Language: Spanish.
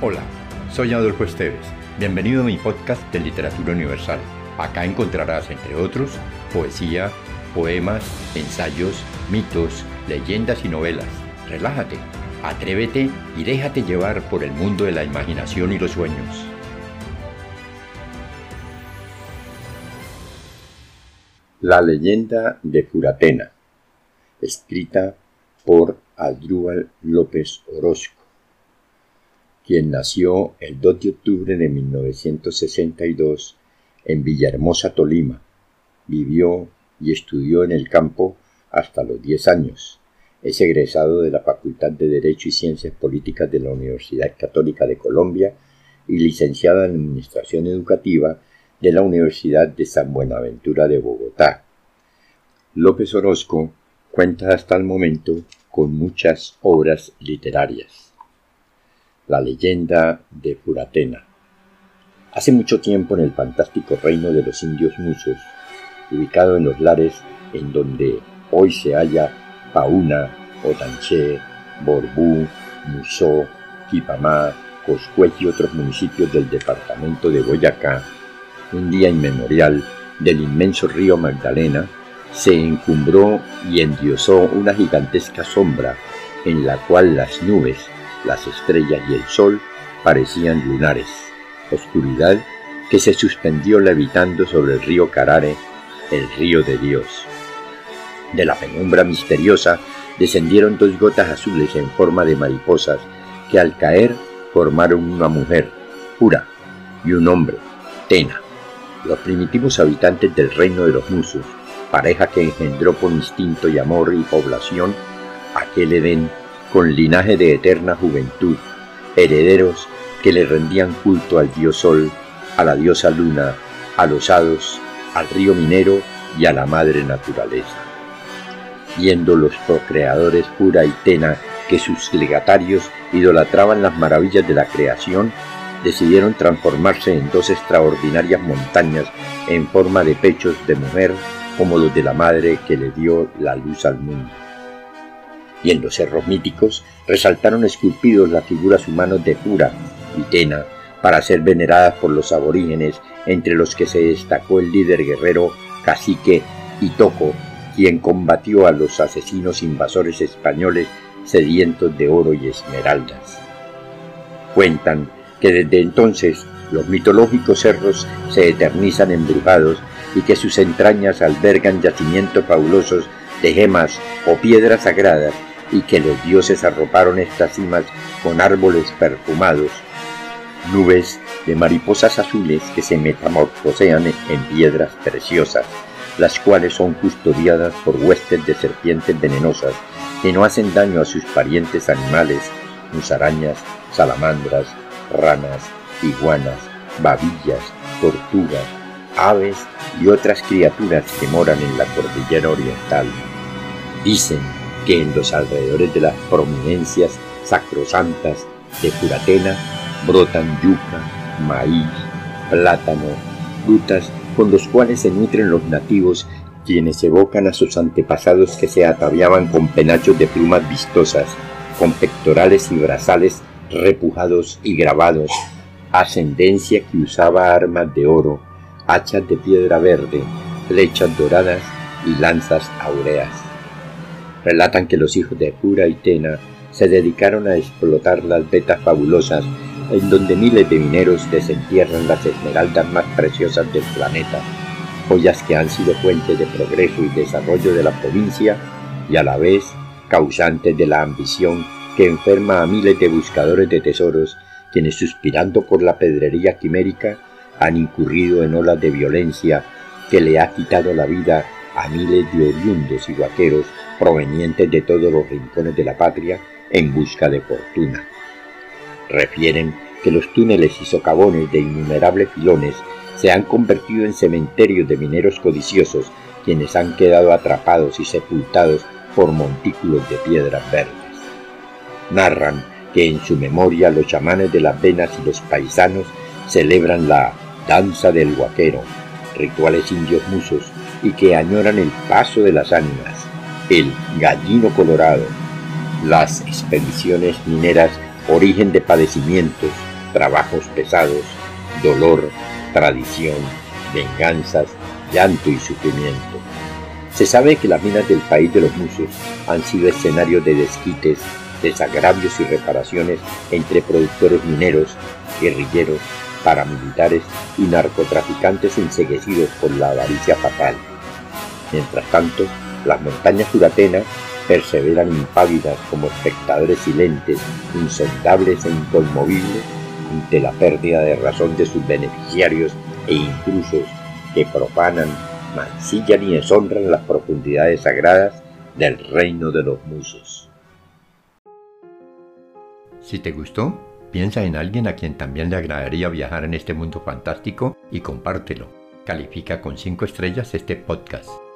Hola, soy Adolfo Esteves. Bienvenido a mi podcast de Literatura Universal. Acá encontrarás, entre otros, poesía, poemas, ensayos, mitos, leyendas y novelas. Relájate, atrévete y déjate llevar por el mundo de la imaginación y los sueños. La leyenda de Furatena, escrita por Adrúbal López Orozco quien nació el 2 de octubre de 1962 en Villahermosa, Tolima. Vivió y estudió en el campo hasta los 10 años. Es egresado de la Facultad de Derecho y Ciencias Políticas de la Universidad Católica de Colombia y licenciada en Administración Educativa de la Universidad de San Buenaventura de Bogotá. López Orozco cuenta hasta el momento con muchas obras literarias. La leyenda de Furatena. Hace mucho tiempo en el fantástico reino de los indios musos, ubicado en los lares en donde hoy se halla Pauna, Otanché, Borbú, Musó, Quipamá, Coscuez y otros municipios del departamento de Boyacá, un día inmemorial del inmenso río Magdalena, se encumbró y endiosó una gigantesca sombra en la cual las nubes las estrellas y el sol parecían lunares, oscuridad que se suspendió levitando sobre el río Carare, el río de Dios. De la penumbra misteriosa descendieron dos gotas azules en forma de mariposas que al caer formaron una mujer, pura, y un hombre, Tena, los primitivos habitantes del reino de los musos, pareja que engendró por instinto y amor y población aquel Edén con linaje de eterna juventud, herederos que le rendían culto al dios sol, a la diosa luna, a los hados, al río minero y a la madre naturaleza. Viendo los procreadores Pura y Tena que sus legatarios idolatraban las maravillas de la creación, decidieron transformarse en dos extraordinarias montañas en forma de pechos de mujer como los de la madre que le dio la luz al mundo y en los cerros míticos resaltaron esculpidos las figuras humanas de Pura y Tena para ser veneradas por los aborígenes, entre los que se destacó el líder guerrero cacique Itoco, quien combatió a los asesinos invasores españoles sedientos de oro y esmeraldas. Cuentan que desde entonces los mitológicos cerros se eternizan embrujados y que sus entrañas albergan yacimientos fabulosos de gemas o piedras sagradas y que los dioses arroparon estas cimas con árboles perfumados, nubes de mariposas azules que se metamorfosean en piedras preciosas, las cuales son custodiadas por huestes de serpientes venenosas que no hacen daño a sus parientes animales, musarañas, salamandras, ranas, iguanas, babillas, tortugas, aves y otras criaturas que moran en la cordillera oriental. Dicen que en los alrededores de las prominencias sacrosantas de Puratena brotan yuca, maíz, plátano, frutas con los cuales se nutren los nativos quienes evocan a sus antepasados que se ataviaban con penachos de plumas vistosas, con pectorales y brazales repujados y grabados, ascendencia que usaba armas de oro, hachas de piedra verde, flechas doradas y lanzas aureas. Relatan que los hijos de Pura y Tena se dedicaron a explotar las vetas fabulosas en donde miles de mineros desentierran las esmeraldas más preciosas del planeta, joyas que han sido fuentes de progreso y desarrollo de la provincia y a la vez causantes de la ambición que enferma a miles de buscadores de tesoros quienes suspirando por la pedrería quimérica han incurrido en olas de violencia que le ha quitado la vida a miles de oriundos y vaqueros provenientes de todos los rincones de la patria en busca de fortuna. Refieren que los túneles y socavones de innumerables filones se han convertido en cementerios de mineros codiciosos quienes han quedado atrapados y sepultados por montículos de piedras verdes. Narran que en su memoria los chamanes de las venas y los paisanos celebran la danza del guaquero, rituales indios musos y que añoran el paso de las ánimas, el gallino colorado, las expediciones mineras origen de padecimientos, trabajos pesados, dolor, tradición, venganzas, llanto y sufrimiento. Se sabe que las minas del país de los musos han sido escenarios de desquites, desagravios y reparaciones entre productores mineros, guerrilleros, paramilitares y narcotraficantes enseguecidos por la avaricia fatal. Mientras tanto, las montañas juratenas perseveran impávidas como espectadores silentes, insondables e inconmovibles ante la pérdida de razón de sus beneficiarios e intrusos que profanan, mancillan y deshonran las profundidades sagradas del reino de los musos. Si te gustó, piensa en alguien a quien también le agradaría viajar en este mundo fantástico y compártelo. Califica con 5 estrellas este podcast.